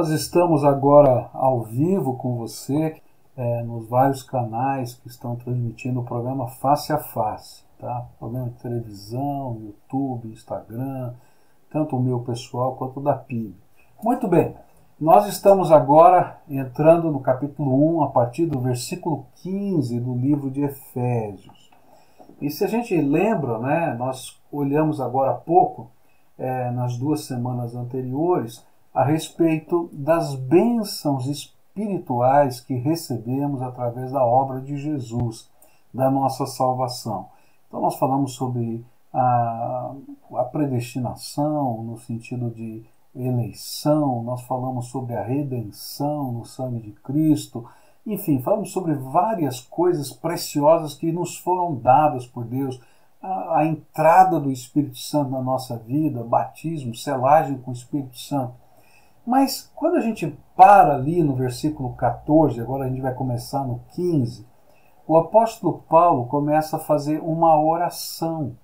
Nós estamos agora ao vivo com você é, nos vários canais que estão transmitindo o programa Face a Face, tá? Programa de televisão, YouTube, Instagram, tanto o meu pessoal quanto o da PIB. Muito bem, nós estamos agora entrando no capítulo 1, a partir do versículo 15 do livro de Efésios. E se a gente lembra, né, nós olhamos agora há pouco, é, nas duas semanas anteriores, a respeito das bênçãos espirituais que recebemos através da obra de Jesus, da nossa salvação. Então, nós falamos sobre a, a predestinação, no sentido de eleição, nós falamos sobre a redenção no sangue de Cristo, enfim, falamos sobre várias coisas preciosas que nos foram dadas por Deus. A, a entrada do Espírito Santo na nossa vida, batismo, selagem com o Espírito Santo. Mas quando a gente para ali no versículo 14, agora a gente vai começar no 15, o apóstolo Paulo começa a fazer uma oração.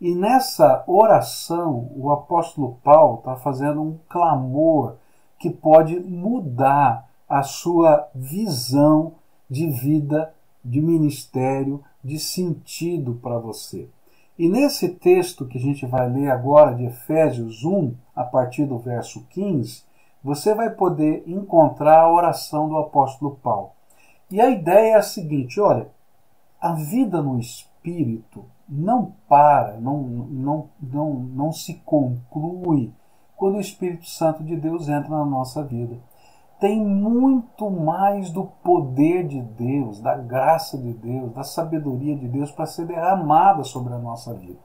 E nessa oração, o apóstolo Paulo está fazendo um clamor que pode mudar a sua visão de vida, de ministério, de sentido para você. E nesse texto que a gente vai ler agora de Efésios 1, a partir do verso 15, você vai poder encontrar a oração do apóstolo Paulo. E a ideia é a seguinte: olha, a vida no espírito não para, não, não, não, não se conclui quando o Espírito Santo de Deus entra na nossa vida. Tem muito mais do poder de Deus, da graça de Deus, da sabedoria de Deus para ser derramada sobre a nossa vida.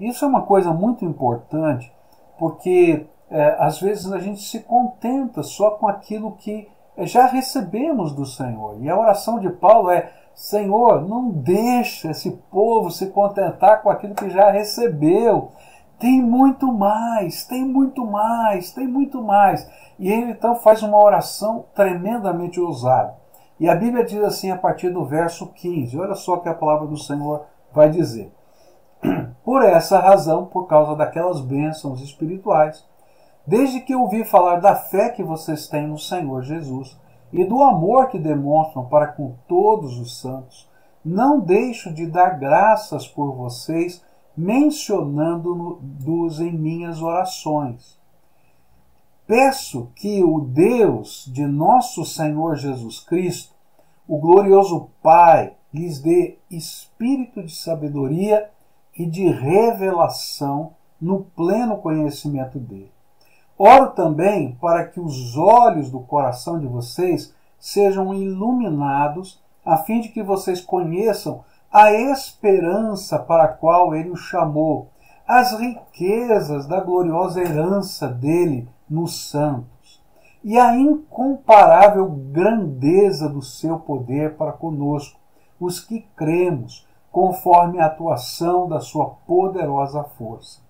Isso é uma coisa muito importante, porque é, às vezes a gente se contenta só com aquilo que já recebemos do Senhor. E a oração de Paulo é: Senhor, não deixa esse povo se contentar com aquilo que já recebeu. Tem muito mais, tem muito mais, tem muito mais. E ele então faz uma oração tremendamente ousada. E a Bíblia diz assim a partir do verso 15: olha só o que a palavra do Senhor vai dizer. Por essa razão, por causa daquelas bênçãos espirituais, desde que ouvi falar da fé que vocês têm no Senhor Jesus e do amor que demonstram para com todos os santos, não deixo de dar graças por vocês, mencionando-os em minhas orações. Peço que o Deus de nosso Senhor Jesus Cristo, o glorioso Pai, lhes dê espírito de sabedoria e de revelação no pleno conhecimento dele Oro também para que os olhos do coração de vocês sejam iluminados, a fim de que vocês conheçam a esperança para a qual ele os chamou, as riquezas da gloriosa herança dele nos santos, e a incomparável grandeza do seu poder para conosco, os que cremos, conforme a atuação da sua poderosa força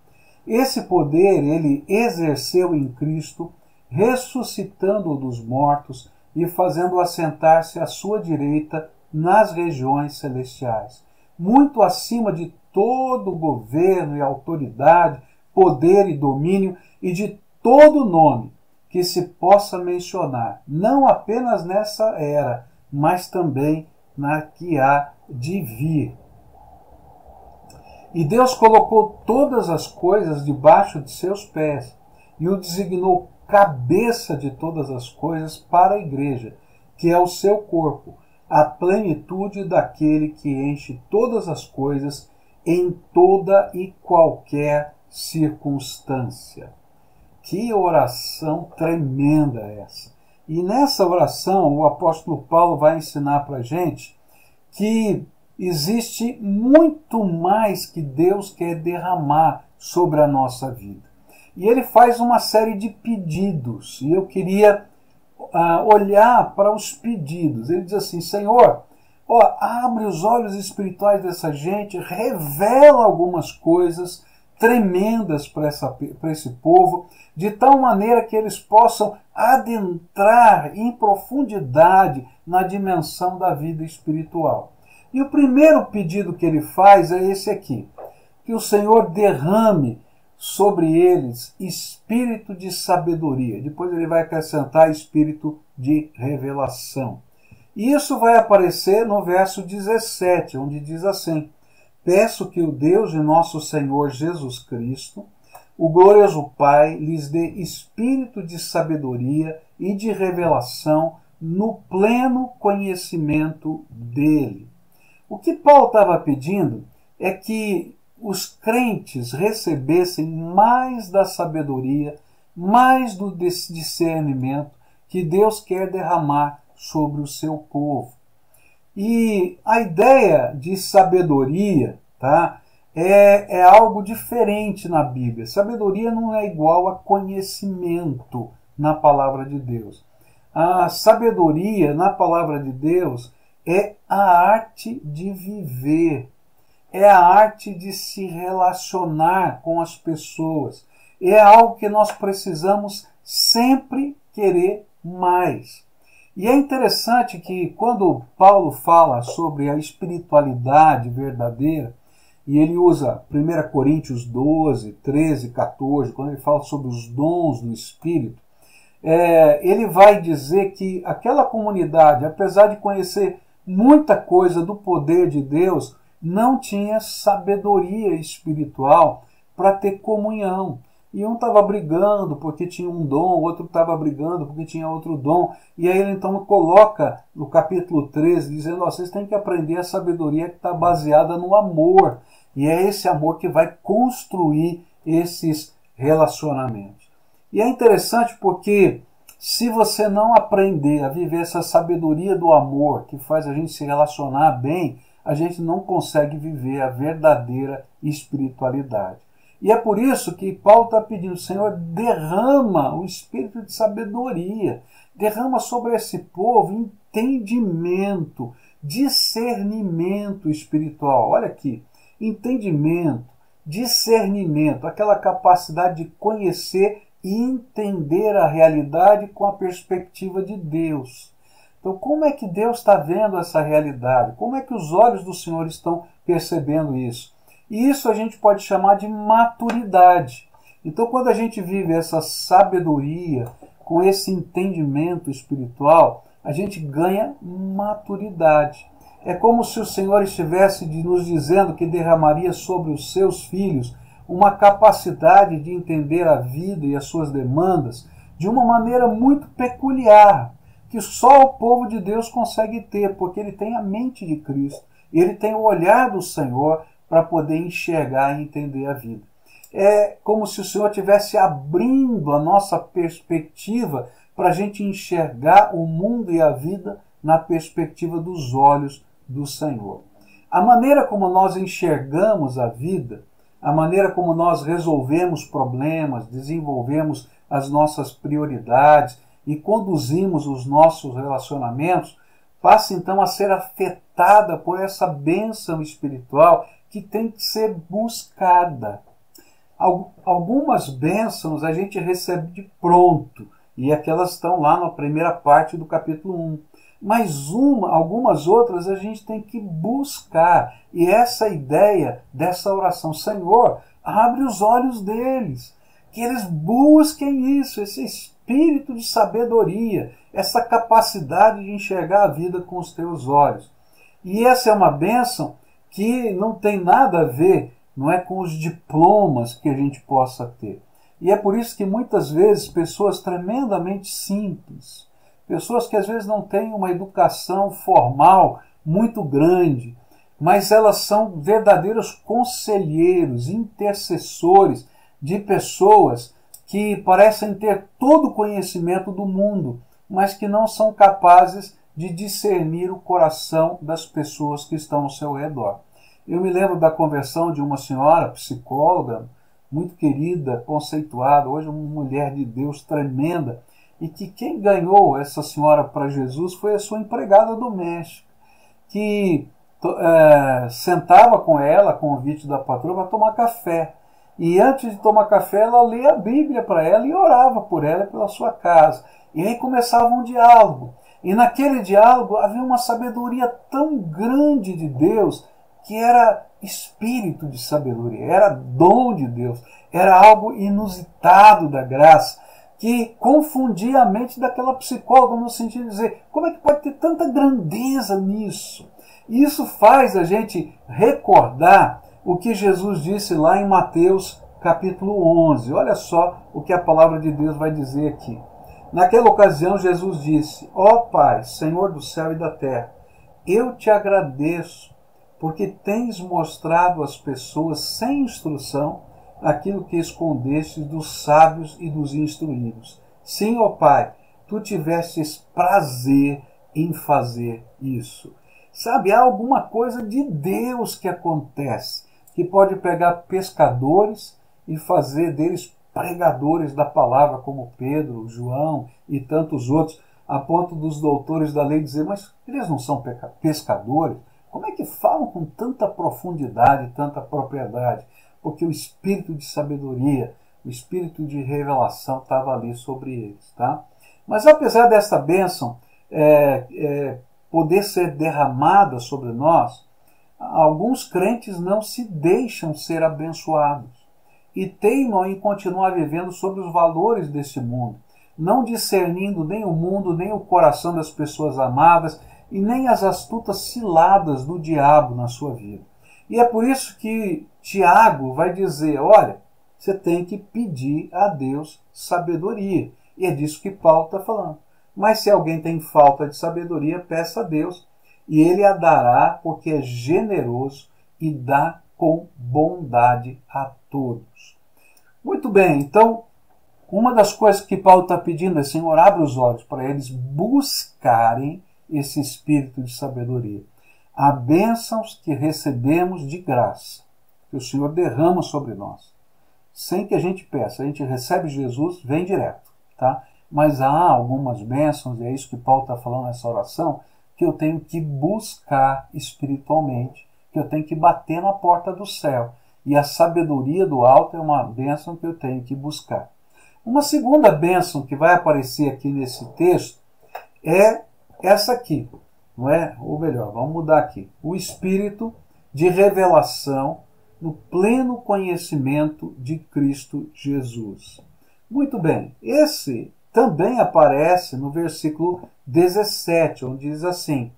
esse poder ele exerceu em Cristo, ressuscitando-o dos mortos e fazendo assentar-se à sua direita nas regiões celestiais, muito acima de todo governo e autoridade, poder e domínio e de todo nome que se possa mencionar, não apenas nessa era, mas também na que há de vir e Deus colocou todas as coisas debaixo de seus pés e o designou cabeça de todas as coisas para a igreja, que é o seu corpo, a plenitude daquele que enche todas as coisas em toda e qualquer circunstância. Que oração tremenda essa! E nessa oração, o apóstolo Paulo vai ensinar para a gente que existe muito mais que Deus quer derramar sobre a nossa vida. E ele faz uma série de pedidos, e eu queria uh, olhar para os pedidos. Ele diz assim: Senhor, ó, abre os olhos espirituais dessa gente, revela algumas coisas tremendas para esse povo, de tal maneira que eles possam adentrar em profundidade na dimensão da vida espiritual. E o primeiro pedido que ele faz é esse aqui: que o Senhor derrame sobre eles espírito de sabedoria. Depois ele vai acrescentar espírito de revelação. E isso vai aparecer no verso 17, onde diz assim: Peço que o Deus de nosso Senhor Jesus Cristo, o glorioso Pai, lhes dê espírito de sabedoria e de revelação no pleno conhecimento dele. O que Paulo estava pedindo é que os crentes recebessem mais da sabedoria, mais do discernimento que Deus quer derramar sobre o seu povo. E a ideia de sabedoria tá, é, é algo diferente na Bíblia. Sabedoria não é igual a conhecimento na palavra de Deus. A sabedoria na palavra de Deus é a arte de viver, é a arte de se relacionar com as pessoas. É algo que nós precisamos sempre querer mais. E é interessante que quando Paulo fala sobre a espiritualidade verdadeira, e ele usa 1 Coríntios 12, 13, 14, quando ele fala sobre os dons do Espírito, é, ele vai dizer que aquela comunidade, apesar de conhecer muita coisa do poder de Deus, não tinha sabedoria espiritual para ter comunhão. E um estava brigando porque tinha um dom, o outro estava brigando porque tinha outro dom. E aí ele então coloca no capítulo 13, dizendo: oh, vocês têm que aprender a sabedoria que está baseada no amor. E é esse amor que vai construir esses relacionamentos. E é interessante porque se você não aprender a viver essa sabedoria do amor que faz a gente se relacionar bem, a gente não consegue viver a verdadeira espiritualidade. E é por isso que Paulo está pedindo, Senhor, derrama o espírito de sabedoria, derrama sobre esse povo entendimento, discernimento espiritual. Olha aqui, entendimento, discernimento, aquela capacidade de conhecer entender a realidade com a perspectiva de Deus. Então, como é que Deus está vendo essa realidade? Como é que os olhos do Senhor estão percebendo isso? E isso a gente pode chamar de maturidade. Então, quando a gente vive essa sabedoria, com esse entendimento espiritual, a gente ganha maturidade. É como se o Senhor estivesse nos dizendo que derramaria sobre os seus filhos uma capacidade de entender a vida e as suas demandas de uma maneira muito peculiar, que só o povo de Deus consegue ter, porque ele tem a mente de Cristo, ele tem o olhar do Senhor para poder enxergar e entender a vida. É como se o Senhor estivesse abrindo a nossa perspectiva para a gente enxergar o mundo e a vida na perspectiva dos olhos do Senhor. A maneira como nós enxergamos a vida, a maneira como nós resolvemos problemas, desenvolvemos as nossas prioridades, e conduzimos os nossos relacionamentos, passa então a ser afetada por essa bênção espiritual que tem que ser buscada. Algumas bênçãos a gente recebe de pronto, e aquelas estão lá na primeira parte do capítulo 1. Mas uma, algumas outras a gente tem que buscar. E essa ideia dessa oração, Senhor, abre os olhos deles, que eles busquem isso, esse espírito de sabedoria, essa capacidade de enxergar a vida com os teus olhos. E essa é uma bênção que não tem nada a ver, não é com os diplomas que a gente possa ter. E é por isso que muitas vezes pessoas tremendamente simples, pessoas que às vezes não têm uma educação formal muito grande, mas elas são verdadeiros conselheiros, intercessores de pessoas que parecem ter todo o conhecimento do mundo, mas que não são capazes de discernir o coração das pessoas que estão ao seu redor. Eu me lembro da conversão de uma senhora psicóloga, muito querida, conceituada, hoje uma mulher de Deus tremenda, e que quem ganhou essa senhora para Jesus foi a sua empregada doméstica, que é, sentava com ela, convite da patroa, para tomar café. E antes de tomar café, ela lia a Bíblia para ela e orava por ela pela sua casa. E aí começava um diálogo. E naquele diálogo havia uma sabedoria tão grande de Deus que era espírito de sabedoria, era dom de Deus, era algo inusitado da graça que confundia a mente daquela psicóloga no sentido de dizer como é que pode ter tanta grandeza nisso? E isso faz a gente recordar o que Jesus disse lá em Mateus capítulo 11. Olha só o que a palavra de Deus vai dizer aqui. Naquela ocasião, Jesus disse: Ó oh, Pai, Senhor do céu e da terra, eu te agradeço porque tens mostrado às pessoas sem instrução aquilo que escondestes dos sábios e dos instruídos. Sim, ó Pai, tu tivestes prazer em fazer isso. Sabe, há alguma coisa de Deus que acontece, que pode pegar pescadores e fazer deles pregadores da palavra, como Pedro, João e tantos outros, a ponto dos doutores da lei dizer: Mas eles não são pescadores? Como é que falam com tanta profundidade, tanta propriedade? Porque o espírito de sabedoria, o espírito de revelação estava ali sobre eles. Tá? Mas apesar dessa bênção é, é, poder ser derramada sobre nós, alguns crentes não se deixam ser abençoados e teimam em continuar vivendo sobre os valores desse mundo, não discernindo nem o mundo, nem o coração das pessoas amadas e nem as astutas ciladas do diabo na sua vida. E é por isso que Tiago vai dizer: olha, você tem que pedir a Deus sabedoria. E é disso que Paulo está falando. Mas se alguém tem falta de sabedoria, peça a Deus, e ele a dará, porque é generoso e dá com bondade a todos. Muito bem, então, uma das coisas que Paulo está pedindo é: Senhor, abre os olhos para eles buscarem esse espírito de sabedoria há bênçãos que recebemos de graça, que o Senhor derrama sobre nós, sem que a gente peça. A gente recebe Jesus, vem direto, tá? Mas há algumas bênçãos, e é isso que Paulo está falando nessa oração, que eu tenho que buscar espiritualmente, que eu tenho que bater na porta do céu. E a sabedoria do alto é uma bênção que eu tenho que buscar. Uma segunda bênção que vai aparecer aqui nesse texto é essa aqui não é? Ou melhor, vamos mudar aqui. O espírito de revelação no pleno conhecimento de Cristo Jesus. Muito bem, esse também aparece no versículo 17, onde diz assim: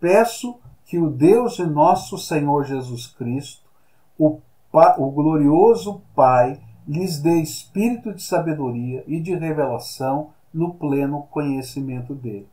Peço que o Deus de nosso Senhor Jesus Cristo, o, o glorioso Pai, lhes dê espírito de sabedoria e de revelação no pleno conhecimento dele.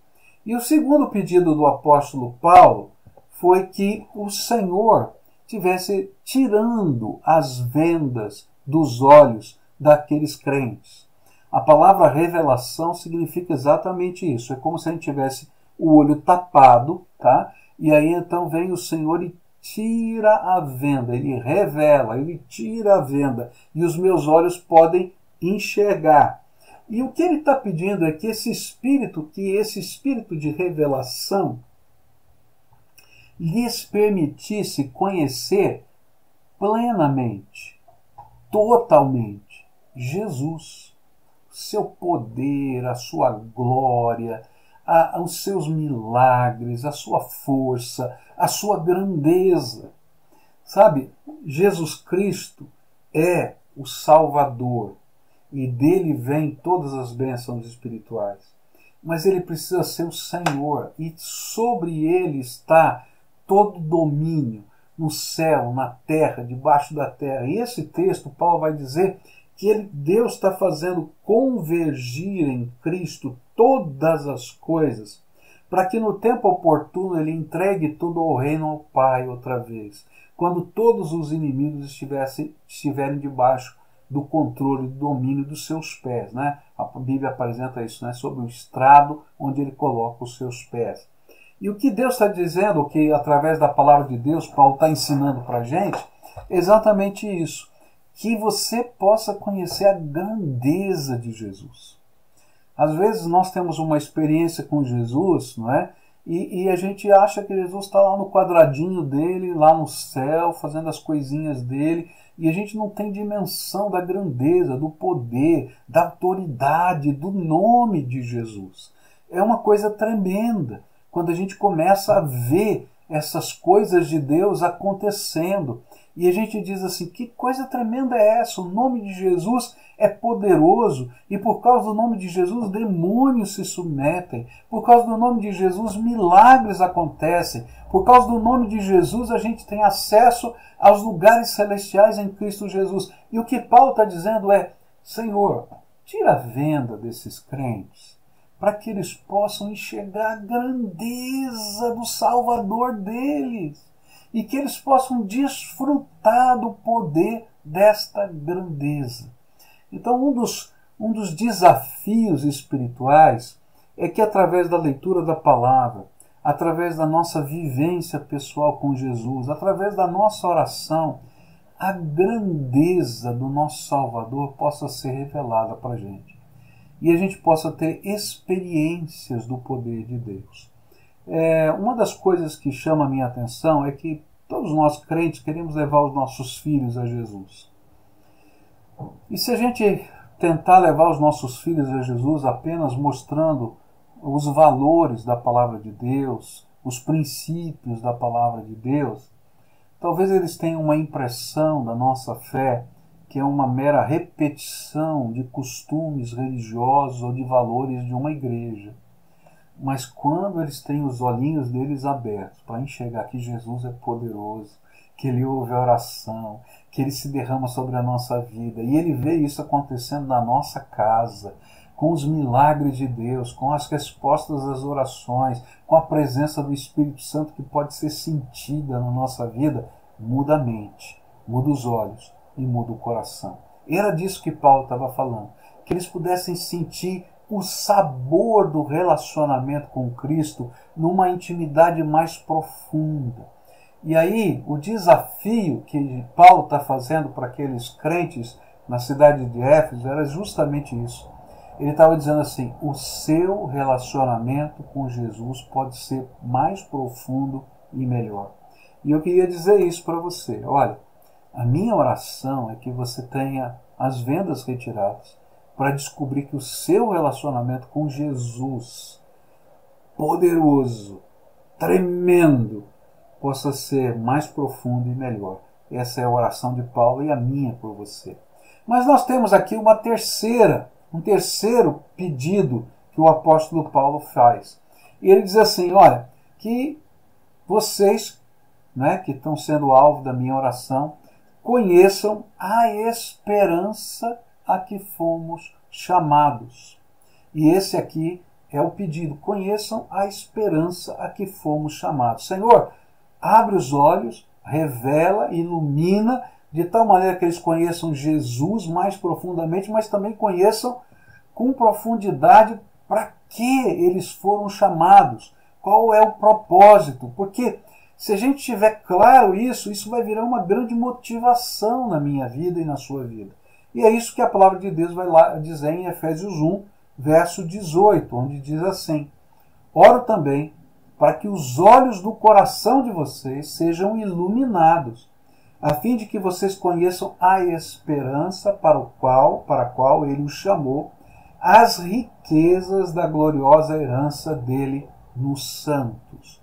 E o segundo pedido do apóstolo Paulo foi que o Senhor tivesse tirando as vendas dos olhos daqueles crentes. A palavra revelação significa exatamente isso. É como se a gente tivesse o olho tapado, tá? E aí então vem o Senhor e tira a venda, ele revela, ele tira a venda, e os meus olhos podem enxergar. E o que ele está pedindo é que esse espírito, que esse espírito de revelação, lhes permitisse conhecer plenamente, totalmente, Jesus, seu poder, a sua glória, a, os seus milagres, a sua força, a sua grandeza. Sabe, Jesus Cristo é o Salvador, e dele vêm todas as bênçãos espirituais. Mas ele precisa ser o Senhor e sobre ele está todo domínio no céu, na terra, debaixo da terra. E esse texto, Paulo vai dizer que ele, Deus está fazendo convergir em Cristo todas as coisas, para que no tempo oportuno ele entregue tudo ao reino ao Pai outra vez, quando todos os inimigos estivessem, estiverem debaixo do controle, do domínio dos seus pés. Né? A Bíblia apresenta isso né? sobre o estrado onde ele coloca os seus pés. E o que Deus está dizendo, o que através da palavra de Deus Paulo está ensinando para a gente, é exatamente isso. Que você possa conhecer a grandeza de Jesus. Às vezes nós temos uma experiência com Jesus, não é? E, e, a gente acha que Jesus está lá no quadradinho dele, lá no céu, fazendo as coisinhas dele, e a gente não tem dimensão da grandeza, do poder, da autoridade, do nome de Jesus. É uma coisa tremenda quando a gente começa a ver essas coisas de Deus acontecendo. E a gente diz assim: que coisa tremenda é essa? O nome de Jesus é poderoso e por causa do nome de Jesus demônios se submetem. Por causa do nome de Jesus milagres acontecem. Por causa do nome de Jesus a gente tem acesso aos lugares celestiais em Cristo Jesus. E o que Paulo está dizendo é: Senhor, tira a venda desses crentes para que eles possam enxergar a grandeza do Salvador deles e que eles possam desfrutar do poder desta grandeza. Então, um dos, um dos desafios espirituais é que, através da leitura da palavra, através da nossa vivência pessoal com Jesus, através da nossa oração, a grandeza do nosso Salvador possa ser revelada para a gente. E a gente possa ter experiências do poder de Deus. É, uma das coisas que chama a minha atenção é que todos nós crentes queremos levar os nossos filhos a Jesus. E se a gente tentar levar os nossos filhos a Jesus apenas mostrando os valores da palavra de Deus, os princípios da palavra de Deus, talvez eles tenham uma impressão da nossa fé que é uma mera repetição de costumes religiosos ou de valores de uma igreja. Mas quando eles têm os olhinhos deles abertos para enxergar que Jesus é poderoso, que ele ouve a oração, que ele se derrama sobre a nossa vida, e ele vê isso acontecendo na nossa casa, com os milagres de Deus, com as respostas às orações, com a presença do Espírito Santo que pode ser sentida na nossa vida, muda a mente, muda os olhos e muda o coração. Era disso que Paulo estava falando, que eles pudessem sentir o sabor do relacionamento com Cristo numa intimidade mais profunda. E aí, o desafio que Paulo está fazendo para aqueles crentes na cidade de Éfeso era justamente isso. Ele estava dizendo assim: o seu relacionamento com Jesus pode ser mais profundo e melhor. E eu queria dizer isso para você. Olha, a minha oração é que você tenha as vendas retiradas para descobrir que o seu relacionamento com Jesus, poderoso, tremendo, possa ser mais profundo e melhor. Essa é a oração de Paulo e a minha por você. Mas nós temos aqui uma terceira, um terceiro pedido que o apóstolo Paulo faz. E ele diz assim: olha, que vocês, né, que estão sendo alvo da minha oração, conheçam a esperança a que fomos chamados. E esse aqui é o pedido: conheçam a esperança a que fomos chamados. Senhor, abre os olhos, revela, ilumina, de tal maneira que eles conheçam Jesus mais profundamente, mas também conheçam com profundidade para que eles foram chamados, qual é o propósito, porque se a gente tiver claro isso, isso vai virar uma grande motivação na minha vida e na sua vida. E é isso que a palavra de Deus vai lá dizer em Efésios 1, verso 18, onde diz assim: Oro também para que os olhos do coração de vocês sejam iluminados, a fim de que vocês conheçam a esperança para o qual, para a qual ele os chamou, as riquezas da gloriosa herança dele nos santos.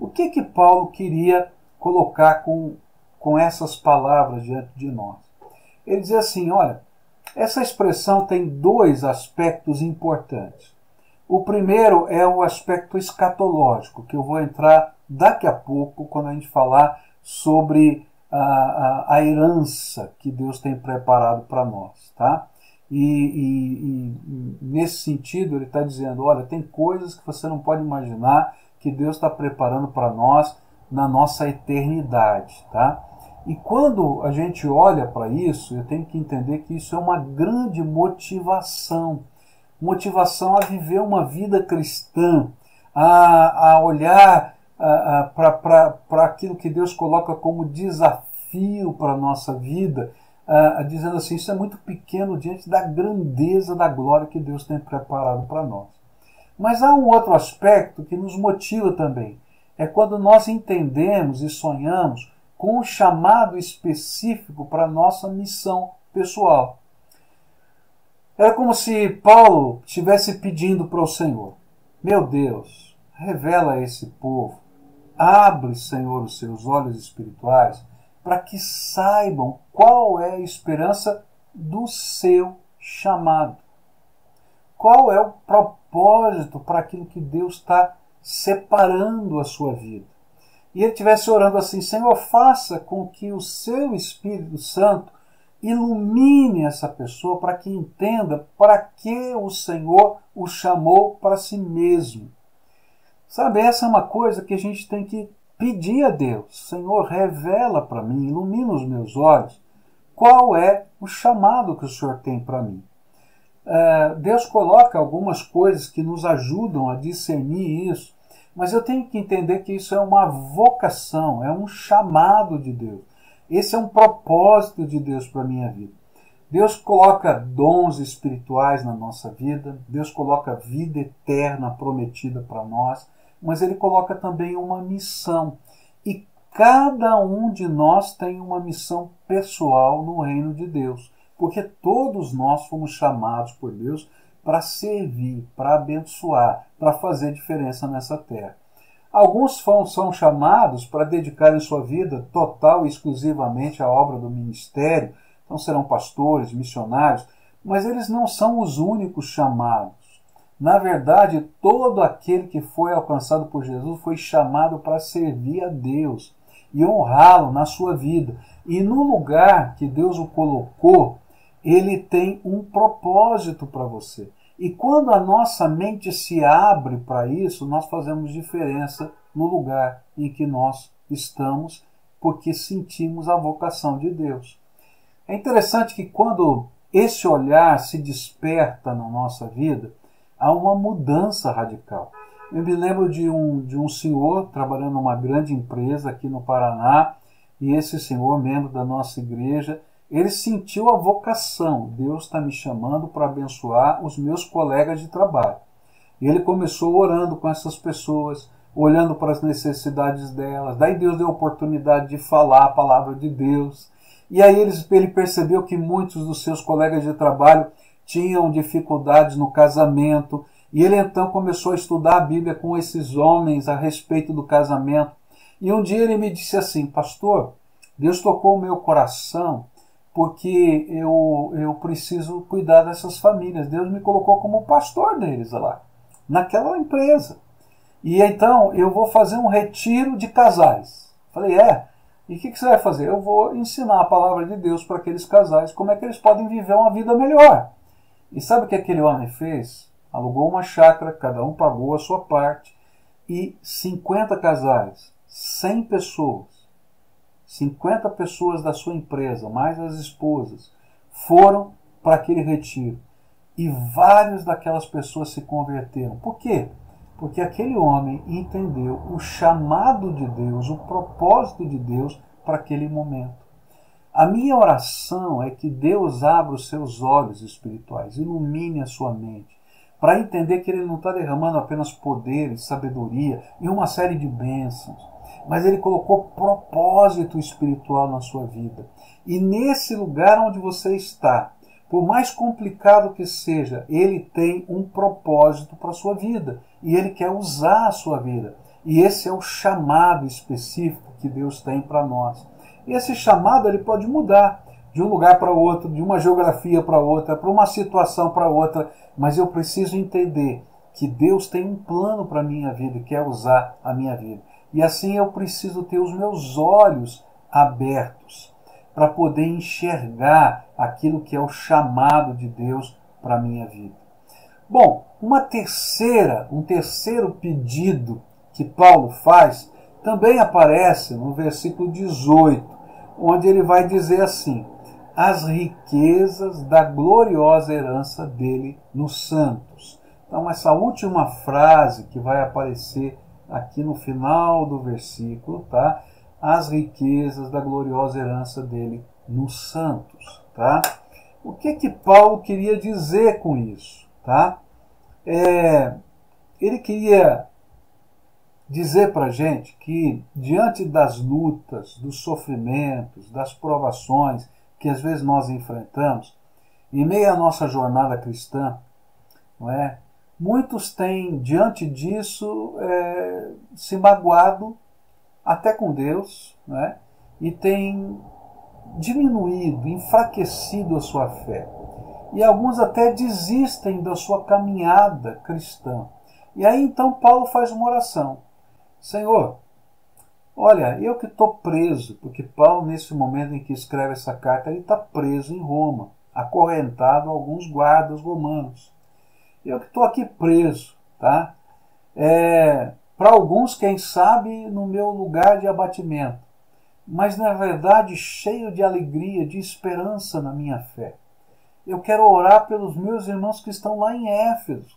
O que que Paulo queria colocar com, com essas palavras diante de nós? Ele diz assim: olha, essa expressão tem dois aspectos importantes. O primeiro é o aspecto escatológico, que eu vou entrar daqui a pouco quando a gente falar sobre a, a, a herança que Deus tem preparado para nós. Tá? E, e, e, nesse sentido, ele está dizendo: olha, tem coisas que você não pode imaginar que Deus está preparando para nós na nossa eternidade. Tá? E quando a gente olha para isso, eu tenho que entender que isso é uma grande motivação motivação a viver uma vida cristã, a, a olhar para aquilo que Deus coloca como desafio para a nossa vida, a, dizendo assim: isso é muito pequeno diante da grandeza da glória que Deus tem preparado para nós. Mas há um outro aspecto que nos motiva também. É quando nós entendemos e sonhamos com um chamado específico para a nossa missão pessoal. Era como se Paulo estivesse pedindo para o Senhor: Meu Deus, revela a esse povo abre, Senhor, os seus olhos espirituais para que saibam qual é a esperança do seu chamado. Qual é o propósito para aquilo que Deus está separando a sua vida. E ele estivesse orando assim: Senhor, faça com que o seu Espírito Santo ilumine essa pessoa para que entenda para que o Senhor o chamou para si mesmo. Sabe, essa é uma coisa que a gente tem que pedir a Deus: Senhor, revela para mim, ilumina os meus olhos, qual é o chamado que o Senhor tem para mim. É, Deus coloca algumas coisas que nos ajudam a discernir isso, mas eu tenho que entender que isso é uma vocação, é um chamado de Deus. Esse é um propósito de Deus para a minha vida. Deus coloca dons espirituais na nossa vida, Deus coloca vida eterna prometida para nós, mas Ele coloca também uma missão. E cada um de nós tem uma missão pessoal no reino de Deus, porque todos nós fomos chamados por Deus para servir, para abençoar, para fazer diferença nessa terra. Alguns são chamados para dedicarem sua vida total e exclusivamente à obra do ministério, então serão pastores, missionários, mas eles não são os únicos chamados. Na verdade, todo aquele que foi alcançado por Jesus foi chamado para servir a Deus e honrá-lo na sua vida. E no lugar que Deus o colocou, ele tem um propósito para você. E quando a nossa mente se abre para isso, nós fazemos diferença no lugar em que nós estamos, porque sentimos a vocação de Deus. É interessante que quando esse olhar se desperta na nossa vida, há uma mudança radical. Eu me lembro de um, de um senhor trabalhando numa grande empresa aqui no Paraná, e esse senhor, membro da nossa igreja, ele sentiu a vocação. Deus está me chamando para abençoar os meus colegas de trabalho. E ele começou orando com essas pessoas, olhando para as necessidades delas. Daí Deus deu a oportunidade de falar a palavra de Deus. E aí ele, percebeu que muitos dos seus colegas de trabalho tinham dificuldades no casamento. E ele então começou a estudar a Bíblia com esses homens a respeito do casamento. E um dia ele me disse assim: Pastor, Deus tocou o meu coração porque eu, eu preciso cuidar dessas famílias. Deus me colocou como pastor deles lá, naquela empresa. E então eu vou fazer um retiro de casais. Falei, é. E o que, que você vai fazer? Eu vou ensinar a palavra de Deus para aqueles casais, como é que eles podem viver uma vida melhor. E sabe o que aquele homem fez? Alugou uma chácara, cada um pagou a sua parte, e 50 casais, 100 pessoas, 50 pessoas da sua empresa, mais as esposas, foram para aquele retiro. E vários daquelas pessoas se converteram. Por quê? Porque aquele homem entendeu o chamado de Deus, o propósito de Deus para aquele momento. A minha oração é que Deus abra os seus olhos espirituais, ilumine a sua mente, para entender que Ele não está derramando apenas poder, sabedoria e uma série de bênçãos mas ele colocou propósito espiritual na sua vida. E nesse lugar onde você está, por mais complicado que seja, ele tem um propósito para a sua vida e ele quer usar a sua vida. E esse é o chamado específico que Deus tem para nós. E esse chamado ele pode mudar de um lugar para outro, de uma geografia para outra, para uma situação para outra, mas eu preciso entender que Deus tem um plano para a minha vida e quer usar a minha vida. E assim eu preciso ter os meus olhos abertos para poder enxergar aquilo que é o chamado de Deus para a minha vida. Bom, uma terceira, um terceiro pedido que Paulo faz também aparece no versículo 18, onde ele vai dizer assim: as riquezas da gloriosa herança dele nos santos. Então, essa última frase que vai aparecer aqui no final do versículo, tá? As riquezas da gloriosa herança dele nos santos, tá? O que que Paulo queria dizer com isso, tá? É, ele queria dizer para gente que diante das lutas, dos sofrimentos, das provações que às vezes nós enfrentamos, em meio à nossa jornada cristã, não é? Muitos têm, diante disso, é, se magoado até com Deus, né? e tem diminuído, enfraquecido a sua fé. E alguns até desistem da sua caminhada cristã. E aí então Paulo faz uma oração: Senhor, olha, eu que estou preso, porque Paulo, nesse momento em que escreve essa carta, ele está preso em Roma, acorrentado a alguns guardas romanos. Eu estou aqui preso, tá? É, Para alguns, quem sabe, no meu lugar de abatimento, mas na verdade cheio de alegria, de esperança na minha fé. Eu quero orar pelos meus irmãos que estão lá em Éfeso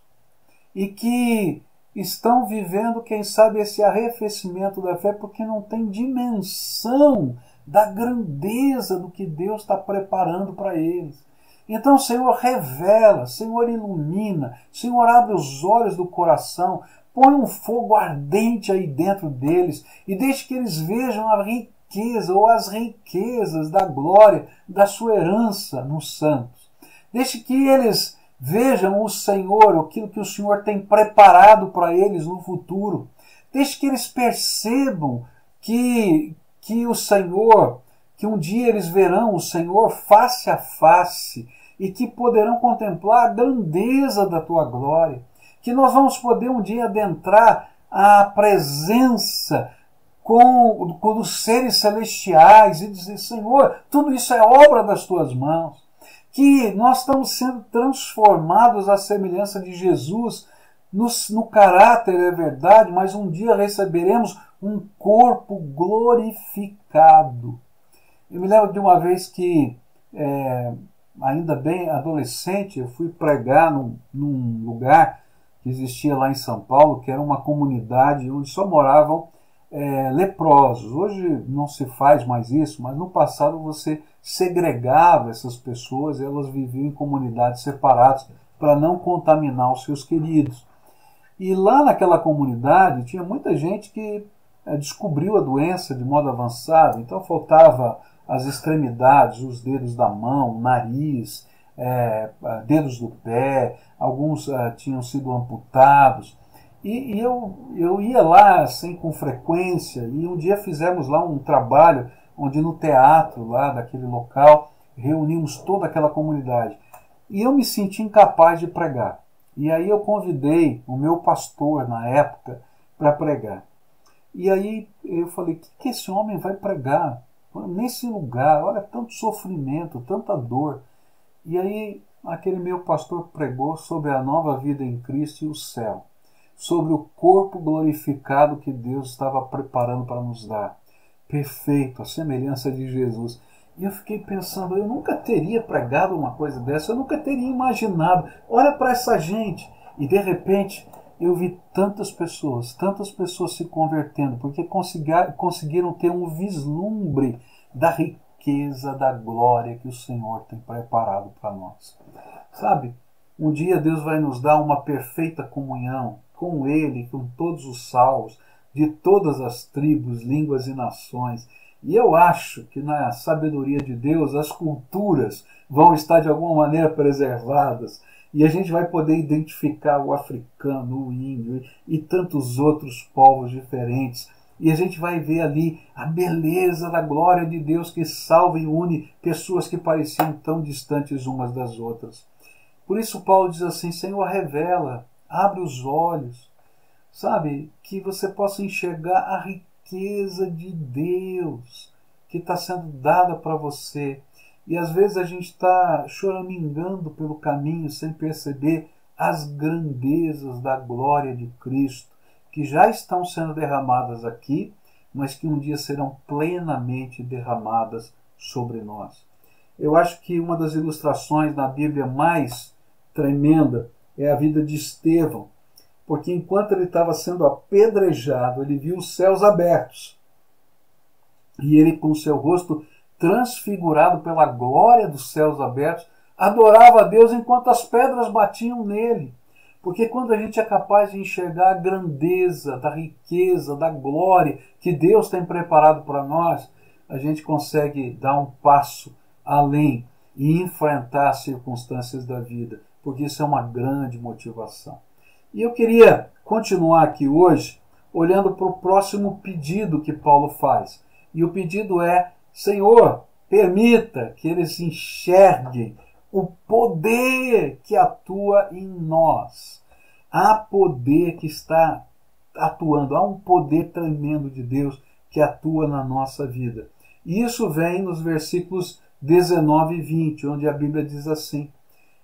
e que estão vivendo, quem sabe, esse arrefecimento da fé porque não tem dimensão da grandeza do que Deus está preparando para eles. Então, Senhor, revela, Senhor, ilumina, Senhor, abre os olhos do coração, põe um fogo ardente aí dentro deles e deixe que eles vejam a riqueza ou as riquezas da glória da sua herança nos santos. Deixe que eles vejam o Senhor, aquilo que o Senhor tem preparado para eles no futuro. Deixe que eles percebam que, que o Senhor, que um dia eles verão o Senhor face a face e que poderão contemplar a grandeza da tua glória. Que nós vamos poder um dia adentrar a presença com, com os seres celestiais e dizer: Senhor, tudo isso é obra das tuas mãos que nós estamos sendo transformados à semelhança de Jesus. No, no caráter é verdade, mas um dia receberemos um corpo glorificado. Eu me lembro de uma vez que, é, ainda bem adolescente, eu fui pregar num, num lugar que existia lá em São Paulo, que era uma comunidade onde só moravam é, leprosos. Hoje não se faz mais isso, mas no passado você segregava essas pessoas, elas viviam em comunidades separadas para não contaminar os seus queridos. E lá naquela comunidade tinha muita gente que é, descobriu a doença de modo avançado, então faltava as extremidades, os dedos da mão, nariz, é, dedos do pé, alguns é, tinham sido amputados. E, e, eu, eu ia lá assim com frequência, e um dia fizemos lá um trabalho onde no teatro lá daquele local reunimos toda aquela comunidade. E eu me senti incapaz de pregar. E aí eu convidei o meu pastor na época para pregar. E aí eu falei: o que, que esse homem vai pregar? Nesse lugar, olha tanto sofrimento, tanta dor. E aí aquele meu pastor pregou sobre a nova vida em Cristo e o céu, sobre o corpo glorificado que Deus estava preparando para nos dar perfeito, a semelhança de Jesus. E eu fiquei pensando, eu nunca teria pregado uma coisa dessa, eu nunca teria imaginado. Olha para essa gente. E de repente eu vi tantas pessoas, tantas pessoas se convertendo, porque conseguiram ter um vislumbre da riqueza, da glória que o Senhor tem preparado para nós. Sabe, um dia Deus vai nos dar uma perfeita comunhão com Ele, com todos os salvos de todas as tribos, línguas e nações. E eu acho que na sabedoria de Deus as culturas vão estar de alguma maneira preservadas e a gente vai poder identificar o africano, o índio e tantos outros povos diferentes. E a gente vai ver ali a beleza da glória de Deus que salva e une pessoas que pareciam tão distantes umas das outras. Por isso, Paulo diz assim: Senhor, revela, abre os olhos, sabe? Que você possa enxergar a riqueza de Deus que está sendo dada para você. E às vezes a gente está choramingando pelo caminho sem perceber as grandezas da glória de Cristo que já estão sendo derramadas aqui, mas que um dia serão plenamente derramadas sobre nós. Eu acho que uma das ilustrações na Bíblia mais tremenda é a vida de Estevão, porque enquanto ele estava sendo apedrejado, ele viu os céus abertos. E ele, com seu rosto transfigurado pela glória dos céus abertos, adorava a Deus enquanto as pedras batiam nele. Porque quando a gente é capaz de enxergar a grandeza, da riqueza, da glória que Deus tem preparado para nós, a gente consegue dar um passo além e enfrentar as circunstâncias da vida, porque isso é uma grande motivação. E eu queria continuar aqui hoje olhando para o próximo pedido que Paulo faz. E o pedido é: Senhor, permita que eles enxerguem o poder que atua em nós. Há poder que está atuando, há um poder tremendo de Deus que atua na nossa vida. E isso vem nos versículos 19 e 20, onde a Bíblia diz assim: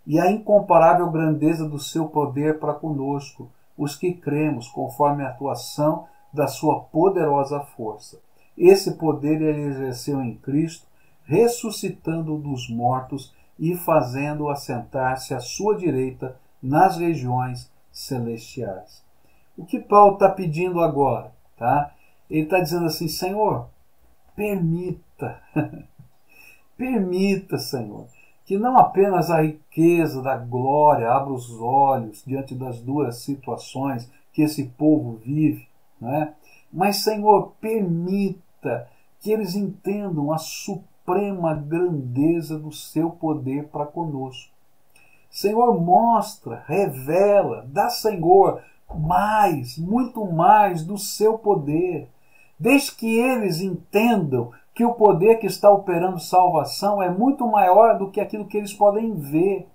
E a incomparável grandeza do seu poder para conosco, os que cremos, conforme a atuação da sua poderosa força. Esse poder ele exerceu em Cristo, ressuscitando dos mortos e fazendo assentar-se à sua direita nas regiões celestiais. O que Paulo está pedindo agora? Tá? Ele está dizendo assim: Senhor, permita, permita, Senhor, que não apenas a riqueza da glória abra os olhos diante das duras situações que esse povo vive, né? mas, Senhor, permita que eles entendam a suprema grandeza do seu poder para conosco. Senhor, mostra, revela, dá, Senhor, mais, muito mais do seu poder. Desde que eles entendam que o poder que está operando salvação é muito maior do que aquilo que eles podem ver.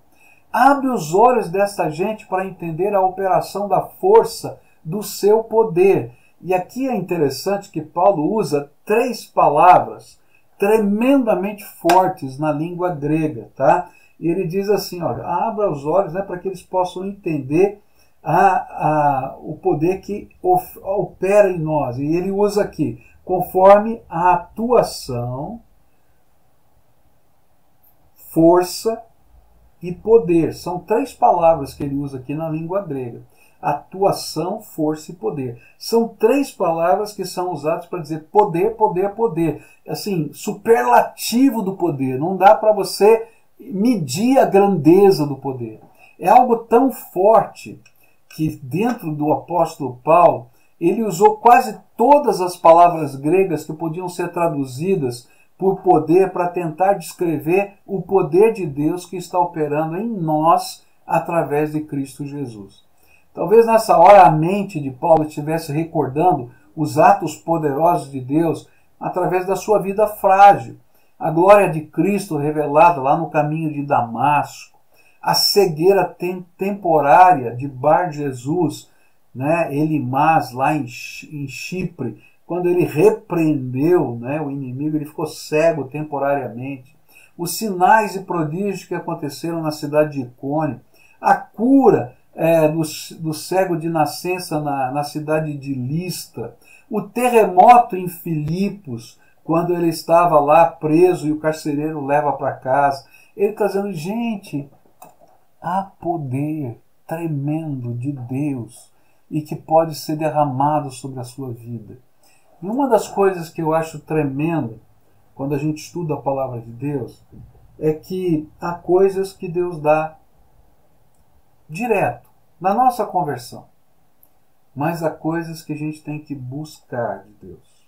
Abre os olhos desta gente para entender a operação da força do seu poder. E aqui é interessante que Paulo usa três palavras tremendamente fortes na língua grega, tá? Ele diz assim, olha, abra os olhos né, para que eles possam entender a, a, o poder que of, opera em nós. E ele usa aqui, conforme a atuação, força e poder. São três palavras que ele usa aqui na língua grega. Atuação, força e poder. São três palavras que são usadas para dizer poder, poder, poder. Assim, superlativo do poder. Não dá para você medir a grandeza do poder. É algo tão forte que dentro do apóstolo Paulo, ele usou quase todas as palavras gregas que podiam ser traduzidas por poder para tentar descrever o poder de Deus que está operando em nós através de Cristo Jesus. Talvez nessa hora a mente de Paulo estivesse recordando os atos poderosos de Deus através da sua vida frágil, a glória de Cristo revelada lá no caminho de Damasco, a cegueira tem, temporária de Bar Jesus, né, Elimás, lá em, em Chipre, quando ele repreendeu né, o inimigo, ele ficou cego temporariamente. Os sinais e prodígios que aconteceram na cidade de Icônio, a cura é, do, do cego de nascença na, na cidade de Lista, o terremoto em Filipos, quando ele estava lá preso e o carcereiro leva para casa. Ele está dizendo, gente, há poder tremendo de Deus e que pode ser derramado sobre a sua vida. E uma das coisas que eu acho tremendo quando a gente estuda a palavra de Deus é que há coisas que Deus dá direto na nossa conversão, mas há coisas que a gente tem que buscar de Deus.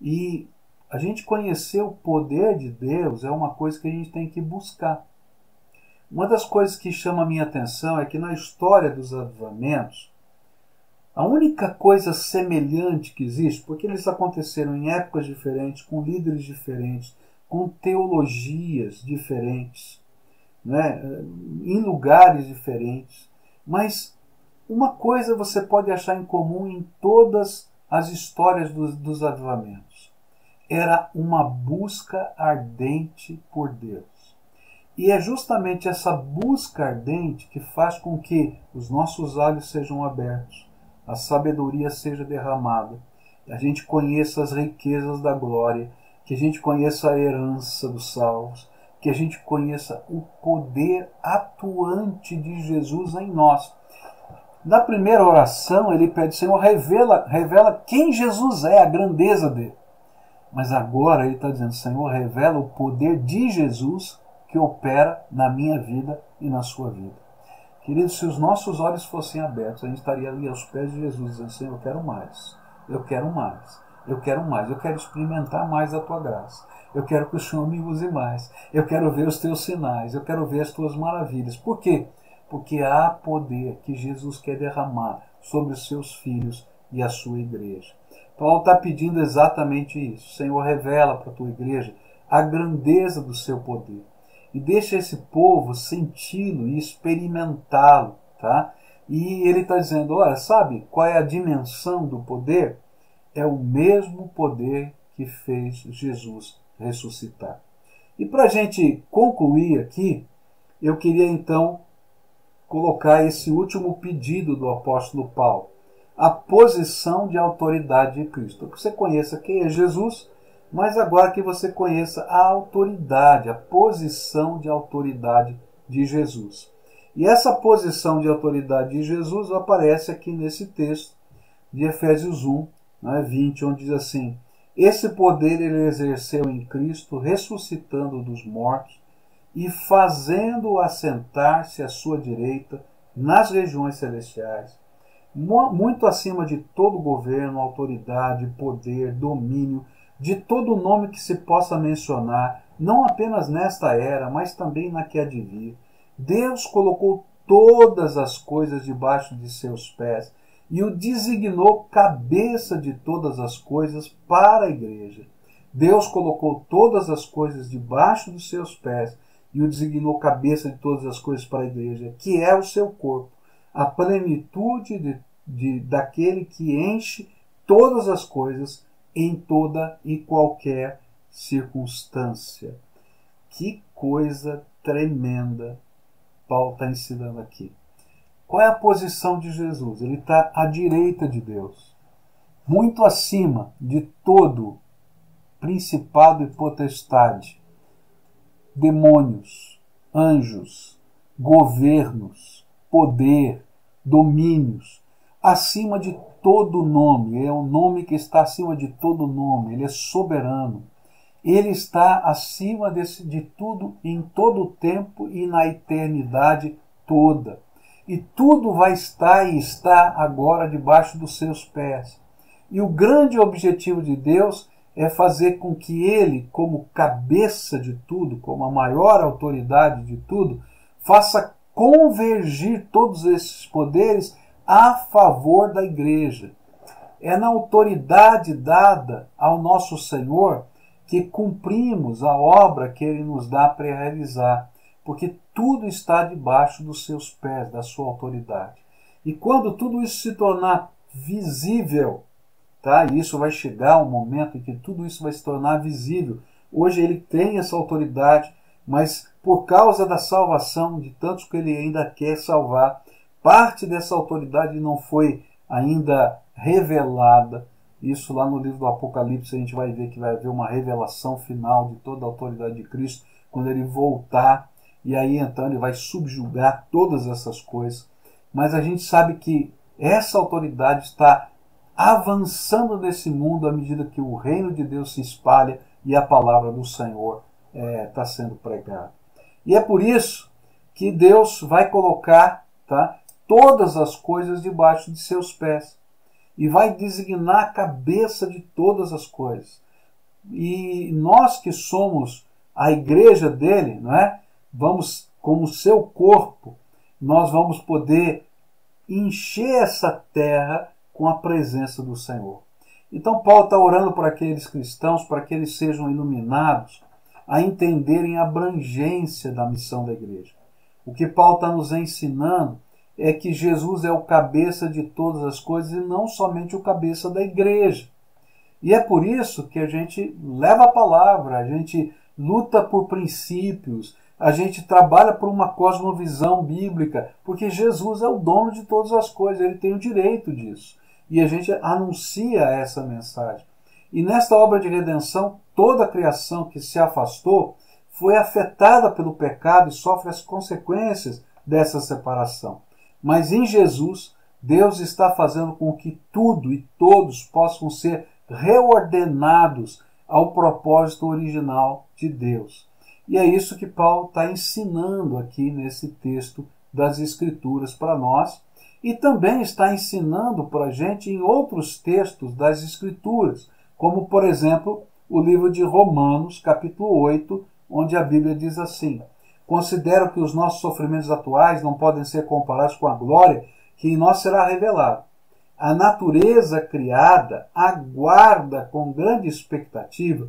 E a gente conhecer o poder de Deus é uma coisa que a gente tem que buscar. Uma das coisas que chama a minha atenção é que na história dos avivamentos, a única coisa semelhante que existe, porque eles aconteceram em épocas diferentes, com líderes diferentes, com teologias diferentes, né, em lugares diferentes, mas uma coisa você pode achar em comum em todas as histórias dos, dos avivamentos: era uma busca ardente por Deus. E é justamente essa busca ardente que faz com que os nossos olhos sejam abertos, a sabedoria seja derramada, a gente conheça as riquezas da glória, que a gente conheça a herança dos salvos, que a gente conheça o poder atuante de Jesus em nós. Na primeira oração, ele pede, Senhor, revela, revela quem Jesus é, a grandeza dele. Mas agora ele está dizendo, Senhor, revela o poder de Jesus que opera na minha vida e na sua vida. Queridos, se os nossos olhos fossem abertos, a gente estaria ali aos pés de Jesus, dizendo: Senhor, eu quero mais, eu quero mais, eu quero mais, eu quero experimentar mais a tua graça, eu quero que o Senhor me use mais, eu quero ver os teus sinais, eu quero ver as tuas maravilhas. Por quê? Porque há poder que Jesus quer derramar sobre os seus filhos e a sua igreja. Paulo está pedindo exatamente isso. Senhor, revela para a tua igreja a grandeza do seu poder e deixa esse povo senti-lo e experimentá-lo, tá? E ele está dizendo, olha, sabe qual é a dimensão do poder? É o mesmo poder que fez Jesus ressuscitar. E para a gente concluir aqui, eu queria então colocar esse último pedido do apóstolo Paulo, a posição de autoridade de Cristo. Que você conheça quem é Jesus, mas agora que você conheça a autoridade, a posição de autoridade de Jesus. E essa posição de autoridade de Jesus aparece aqui nesse texto de Efésios 1, né, 20, onde diz assim: Esse poder ele exerceu em Cristo, ressuscitando dos mortos e fazendo-o assentar-se à sua direita nas regiões celestiais, muito acima de todo governo, autoridade, poder, domínio, de todo nome que se possa mencionar, não apenas nesta era, mas também na que há de vir. Deus colocou todas as coisas debaixo de seus pés e o designou cabeça de todas as coisas para a igreja. Deus colocou todas as coisas debaixo dos seus pés e o designou cabeça de todas as coisas para a igreja, que é o seu corpo, a plenitude de, de, daquele que enche todas as coisas em toda e qualquer circunstância. Que coisa tremenda Paulo está ensinando aqui. Qual é a posição de Jesus? Ele está à direita de Deus, muito acima de todo principado e potestade, demônios, anjos, governos, poder, domínios, acima de todo nome, é o nome que está acima de todo nome, ele é soberano. Ele está acima desse, de tudo em todo o tempo e na eternidade toda. E tudo vai estar e está agora debaixo dos seus pés. E o grande objetivo de Deus é fazer com que ele, como cabeça de tudo, como a maior autoridade de tudo, faça convergir todos esses poderes a favor da igreja. É na autoridade dada ao nosso Senhor que cumprimos a obra que ele nos dá para realizar, porque tudo está debaixo dos seus pés, da sua autoridade. E quando tudo isso se tornar visível, tá? E isso vai chegar um momento em que tudo isso vai se tornar visível. Hoje ele tem essa autoridade, mas por causa da salvação de tantos que ele ainda quer salvar, Parte dessa autoridade não foi ainda revelada. Isso lá no livro do Apocalipse a gente vai ver que vai haver uma revelação final de toda a autoridade de Cristo quando ele voltar e aí então ele vai subjugar todas essas coisas. Mas a gente sabe que essa autoridade está avançando nesse mundo à medida que o reino de Deus se espalha e a palavra do Senhor é, está sendo pregada. E é por isso que Deus vai colocar tá, todas as coisas debaixo de seus pés e vai designar a cabeça de todas as coisas. E nós que somos a igreja dele, não é? Vamos como seu corpo, nós vamos poder encher essa terra com a presença do Senhor. Então Paulo está orando para aqueles cristãos para que eles sejam iluminados a entenderem a abrangência da missão da igreja. O que Paulo está nos ensinando é que Jesus é o cabeça de todas as coisas e não somente o cabeça da igreja. E é por isso que a gente leva a palavra, a gente luta por princípios, a gente trabalha por uma cosmovisão bíblica, porque Jesus é o dono de todas as coisas, ele tem o direito disso. E a gente anuncia essa mensagem. E nesta obra de redenção, toda a criação que se afastou foi afetada pelo pecado e sofre as consequências dessa separação. Mas em Jesus, Deus está fazendo com que tudo e todos possam ser reordenados ao propósito original de Deus. E é isso que Paulo está ensinando aqui nesse texto das Escrituras para nós, e também está ensinando para a gente em outros textos das Escrituras, como por exemplo o livro de Romanos, capítulo 8, onde a Bíblia diz assim: Considero que os nossos sofrimentos atuais não podem ser comparados com a glória que em nós será revelada. A natureza criada aguarda com grande expectativa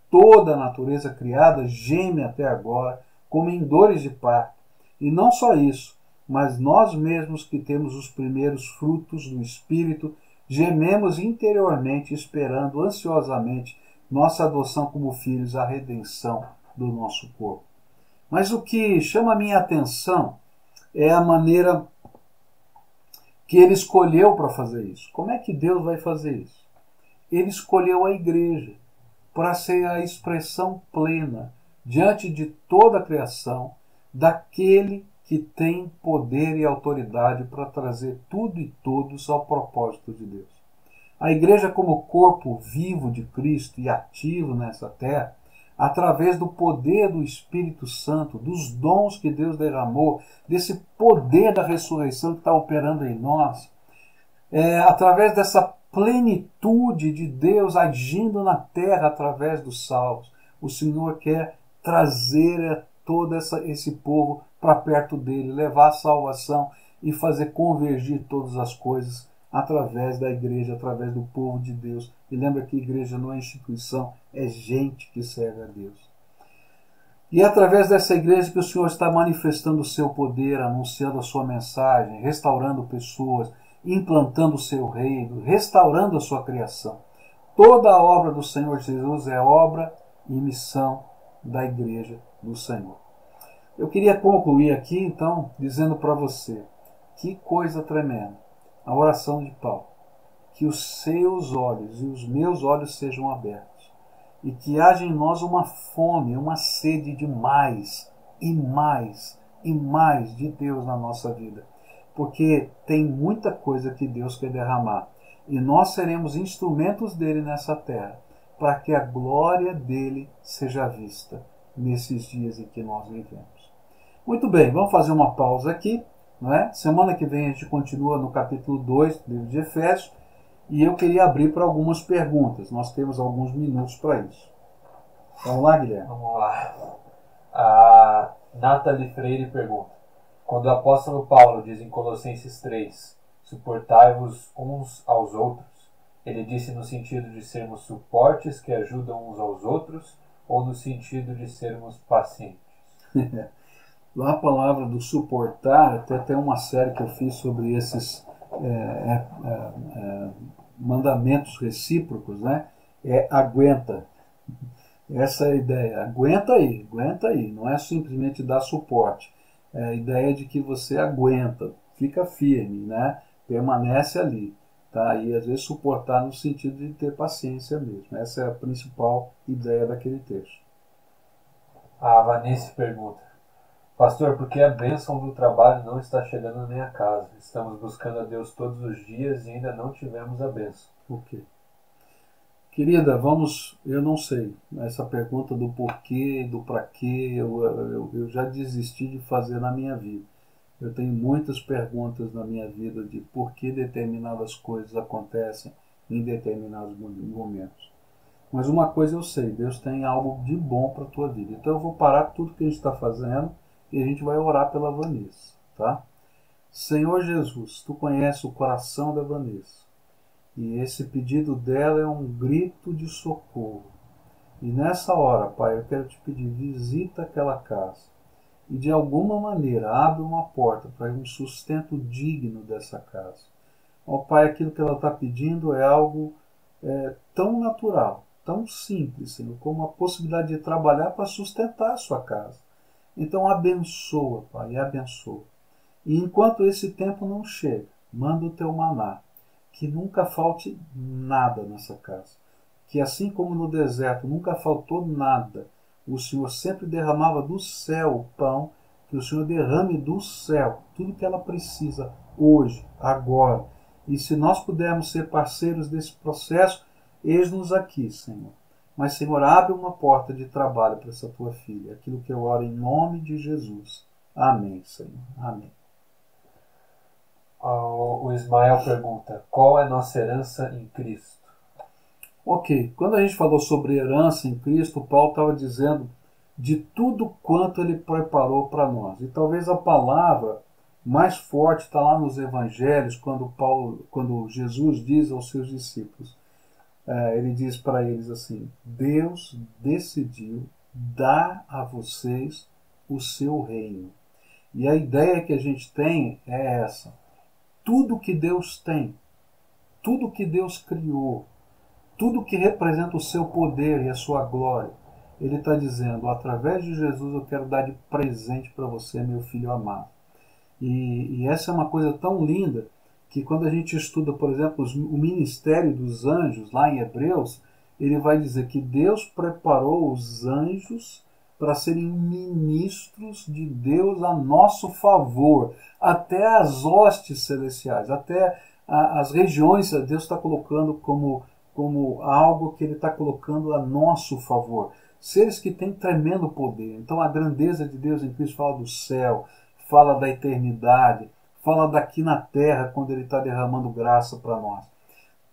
toda a natureza criada geme até agora, como em dores de parto. E não só isso, mas nós mesmos que temos os primeiros frutos do Espírito, gememos interiormente, esperando ansiosamente nossa adoção como filhos, a redenção do nosso corpo. Mas o que chama a minha atenção é a maneira que ele escolheu para fazer isso. Como é que Deus vai fazer isso? Ele escolheu a igreja para ser a expressão plena diante de toda a criação daquele que tem poder e autoridade para trazer tudo e todos ao propósito de Deus. A igreja, como corpo vivo de Cristo e ativo nessa terra, através do poder do Espírito Santo, dos dons que Deus derramou, desse poder da ressurreição que está operando em nós, é, através dessa plenitude de Deus agindo na terra através dos salvos. O Senhor quer trazer todo essa, esse povo para perto dele, levar a salvação e fazer convergir todas as coisas através da igreja, através do povo de Deus. E lembra que igreja não é instituição, é gente que serve a Deus. E é através dessa igreja que o Senhor está manifestando o seu poder, anunciando a sua mensagem, restaurando pessoas, implantando o seu reino, restaurando a sua criação. Toda a obra do Senhor Jesus é obra e missão da igreja do Senhor. Eu queria concluir aqui, então, dizendo para você: que coisa tremenda a oração de Paulo. Que os seus olhos e os meus olhos sejam abertos e que haja em nós uma fome, uma sede de mais e mais e mais de Deus na nossa vida porque tem muita coisa que Deus quer derramar. E nós seremos instrumentos dele nessa terra, para que a glória dele seja vista nesses dias em que nós vivemos. Muito bem, vamos fazer uma pausa aqui. Não é? Semana que vem a gente continua no capítulo 2 do livro de Efésios e eu queria abrir para algumas perguntas. Nós temos alguns minutos para isso. Vamos lá, Guilherme? Vamos lá. A Nathalie Freire pergunta: quando o apóstolo Paulo diz em Colossenses 3: Suportai-vos uns aos outros, ele disse no sentido de sermos suportes que ajudam uns aos outros ou no sentido de sermos pacientes? Lá a palavra do suportar, até tem uma série que eu fiz sobre esses é, é, é, mandamentos recíprocos, né? É aguenta. Essa é a ideia. Aguenta aí, aguenta aí. Não é simplesmente dar suporte é a ideia de que você aguenta, fica firme, né? permanece ali. Tá? E às vezes suportar no sentido de ter paciência mesmo. Essa é a principal ideia daquele texto. A Vanessa pergunta: Pastor, por que a bênção do trabalho não está chegando na minha casa? Estamos buscando a Deus todos os dias e ainda não tivemos a bênção. Por quê? Querida, vamos, eu não sei, essa pergunta do porquê, do para quê, eu, eu, eu, já desisti de fazer na minha vida. Eu tenho muitas perguntas na minha vida de por que determinadas coisas acontecem em determinados momentos. Mas uma coisa eu sei, Deus tem algo de bom para a tua vida. Então eu vou parar tudo que a gente está fazendo e a gente vai orar pela Vanessa, tá? Senhor Jesus, tu conheces o coração da Vanessa. E esse pedido dela é um grito de socorro. E nessa hora, Pai, eu quero te pedir, visita aquela casa e de alguma maneira abre uma porta para um sustento digno dessa casa. Ó Pai, aquilo que ela está pedindo é algo é, tão natural, tão simples, Senhor, como a possibilidade de trabalhar para sustentar a sua casa. Então abençoa, Pai, abençoa. E enquanto esse tempo não chega, manda o teu maná que nunca falte nada nessa casa. Que assim como no deserto nunca faltou nada, o Senhor sempre derramava do céu o pão, que o Senhor derrame do céu tudo que ela precisa hoje, agora. E se nós pudermos ser parceiros desse processo, Eis-nos aqui, Senhor. Mas, Senhor, abre uma porta de trabalho para essa tua filha. Aquilo que eu oro em nome de Jesus. Amém, Senhor. Amém. O Ismael pergunta: qual é nossa herança em Cristo? Ok, quando a gente falou sobre herança em Cristo, Paulo estava dizendo de tudo quanto ele preparou para nós. E talvez a palavra mais forte está lá nos evangelhos, quando, Paulo, quando Jesus diz aos seus discípulos: é, ele diz para eles assim: Deus decidiu dar a vocês o seu reino. E a ideia que a gente tem é essa: tudo que Deus tem, tudo que Deus criou, tudo que representa o seu poder e a sua glória, ele está dizendo: através de Jesus eu quero dar de presente para você, meu filho amado. E, e essa é uma coisa tão linda que quando a gente estuda, por exemplo, o ministério dos anjos, lá em Hebreus, ele vai dizer que Deus preparou os anjos para serem ministros de Deus a nosso favor, até as hostes celestiais, até a, as regiões, Deus está colocando como, como algo que Ele está colocando a nosso favor. Seres que têm tremendo poder. Então a grandeza de Deus em Cristo fala do céu, fala da eternidade, fala daqui na terra, quando ele está derramando graça para nós.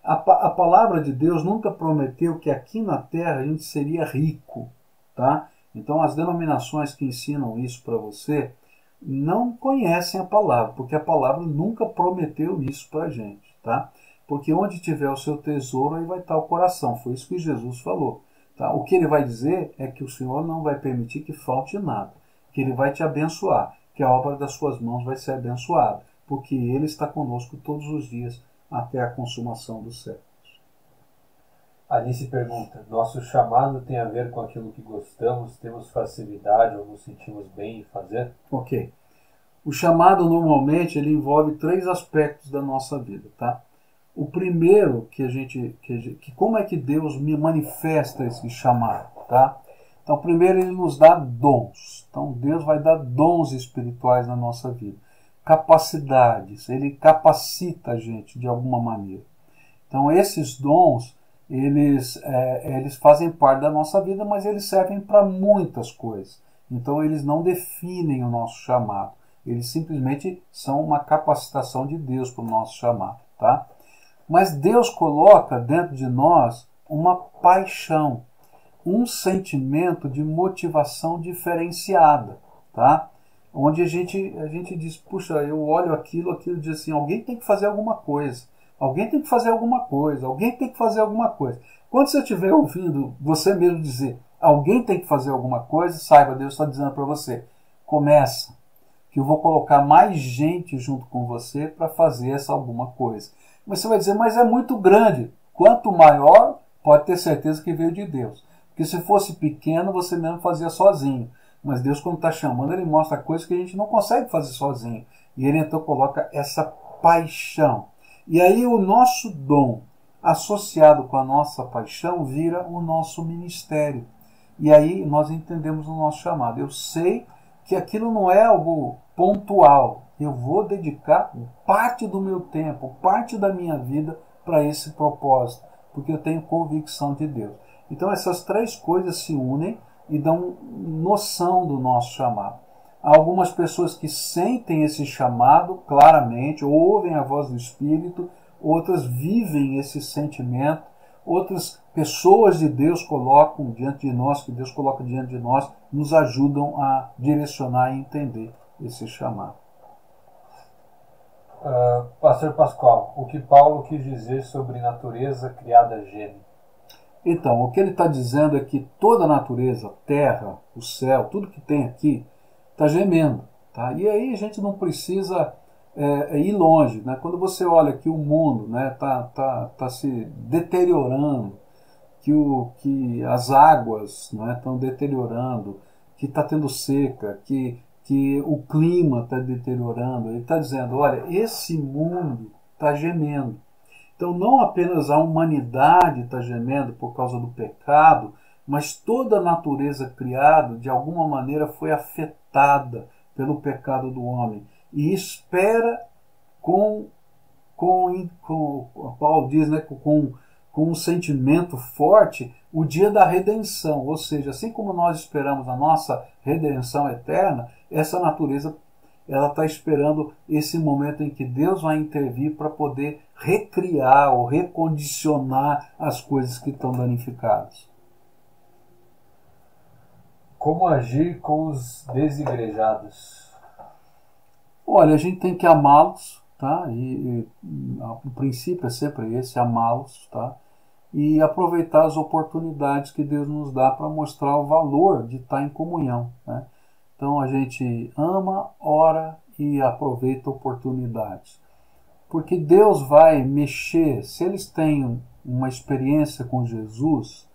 A, a, palavra de Deus nunca prometeu que aqui na terra a gente seria rico, tá? Então as denominações que ensinam isso para você não conhecem a palavra, porque a palavra nunca prometeu isso para a gente, tá? Porque onde tiver o seu tesouro, aí vai estar o coração. Foi isso que Jesus falou. Tá? O que ele vai dizer é que o Senhor não vai permitir que falte nada, que ele vai te abençoar que a obra das suas mãos vai ser abençoada, porque Ele está conosco todos os dias até a consumação dos séculos. Alice pergunta: Nosso chamado tem a ver com aquilo que gostamos, temos facilidade ou nos sentimos bem em fazer? Ok. O chamado normalmente ele envolve três aspectos da nossa vida, tá? O primeiro que a gente, que, que como é que Deus me manifesta esse chamado, tá? Então, primeiro, ele nos dá dons. Então, Deus vai dar dons espirituais na nossa vida, capacidades. Ele capacita a gente de alguma maneira. Então, esses dons, eles, é, eles fazem parte da nossa vida, mas eles servem para muitas coisas. Então, eles não definem o nosso chamado. Eles simplesmente são uma capacitação de Deus para o nosso chamado, tá? Mas Deus coloca dentro de nós uma paixão um sentimento de motivação diferenciada, tá? Onde a gente, a gente diz, puxa, eu olho aquilo, aquilo diz assim, alguém tem que fazer alguma coisa, alguém tem que fazer alguma coisa, alguém tem que fazer alguma coisa. Quando você estiver ouvindo você mesmo dizer, alguém tem que fazer alguma coisa, saiba, Deus está dizendo para você, começa, que eu vou colocar mais gente junto com você para fazer essa alguma coisa. Você vai dizer, mas é muito grande. Quanto maior, pode ter certeza que veio de Deus. Porque se fosse pequeno, você mesmo fazia sozinho. Mas Deus, quando está chamando, ele mostra coisas que a gente não consegue fazer sozinho. E ele então coloca essa paixão. E aí o nosso dom, associado com a nossa paixão, vira o nosso ministério. E aí nós entendemos o nosso chamado. Eu sei que aquilo não é algo pontual. Eu vou dedicar parte do meu tempo, parte da minha vida para esse propósito, porque eu tenho convicção de Deus. Então essas três coisas se unem e dão noção do nosso chamado. Algumas pessoas que sentem esse chamado claramente, ouvem a voz do Espírito, outras vivem esse sentimento, outras pessoas de Deus colocam diante de nós, que Deus coloca diante de nós, nos ajudam a direcionar e entender esse chamado. Uh, Pastor Pascoal, o que Paulo quis dizer sobre natureza criada gêmea? Então, o que ele está dizendo é que toda a natureza, terra, o céu, tudo que tem aqui, está gemendo. Tá? E aí a gente não precisa é, é ir longe. Né? Quando você olha que o mundo está né, tá, tá, tá se deteriorando, que, o, que as águas estão né, deteriorando, que está tendo seca, que, que o clima está deteriorando, ele está dizendo: olha, esse mundo está gemendo. Então, não apenas a humanidade está gemendo por causa do pecado, mas toda a natureza criada, de alguma maneira, foi afetada pelo pecado do homem e espera com, com, com Paulo diz, né, com, com com um sentimento forte o dia da redenção, ou seja, assim como nós esperamos a nossa redenção eterna, essa natureza ela está esperando esse momento em que Deus vai intervir para poder recriar ou recondicionar as coisas que estão danificadas. Como agir com os desigrejados? Olha, a gente tem que amá-los, tá? E, e, o princípio é sempre esse, amá-los, tá? E aproveitar as oportunidades que Deus nos dá para mostrar o valor de estar em comunhão, né? Então a gente ama, ora e aproveita oportunidades. Porque Deus vai mexer, se eles têm uma experiência com Jesus,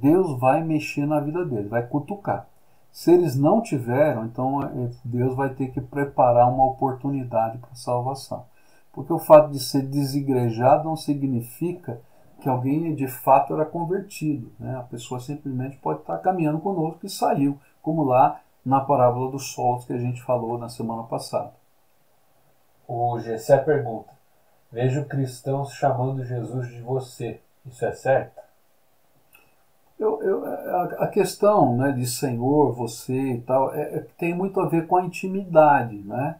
Deus vai mexer na vida deles, vai cutucar. Se eles não tiveram, então é, Deus vai ter que preparar uma oportunidade para salvação. Porque o fato de ser desigrejado não significa que alguém de fato era convertido. Né? A pessoa simplesmente pode estar caminhando conosco e saiu, como lá na parábola dos solos que a gente falou na semana passada. O Gessé pergunta: Vejo cristãos chamando Jesus de você. Isso é certo? Eu, eu, a, questão né, de Senhor, você e tal, é, é, tem muito a ver com a intimidade. Né?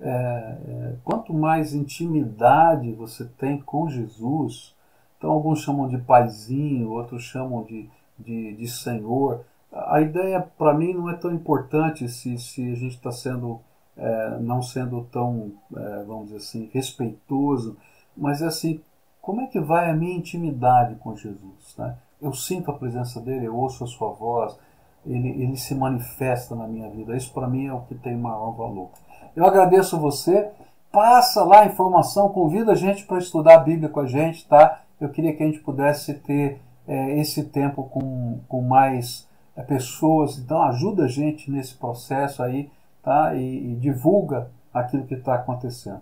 É, é, quanto mais intimidade você tem com Jesus, então alguns chamam de paizinho, outros chamam de, de, de Senhor a ideia para mim não é tão importante se, se a gente está sendo é, não sendo tão é, vamos dizer assim respeitoso mas é assim como é que vai a minha intimidade com Jesus né? Eu sinto a presença dele eu ouço a sua voz ele, ele se manifesta na minha vida isso para mim é o que tem maior valor eu agradeço você passa lá a informação convida a gente para estudar a Bíblia com a gente tá eu queria que a gente pudesse ter é, esse tempo com, com mais é, pessoas. Então ajuda a gente nesse processo aí, tá? E, e divulga aquilo que está acontecendo.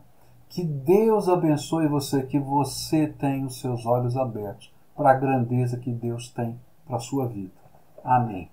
Que Deus abençoe você, que você tenha os seus olhos abertos para a grandeza que Deus tem para a sua vida. Amém.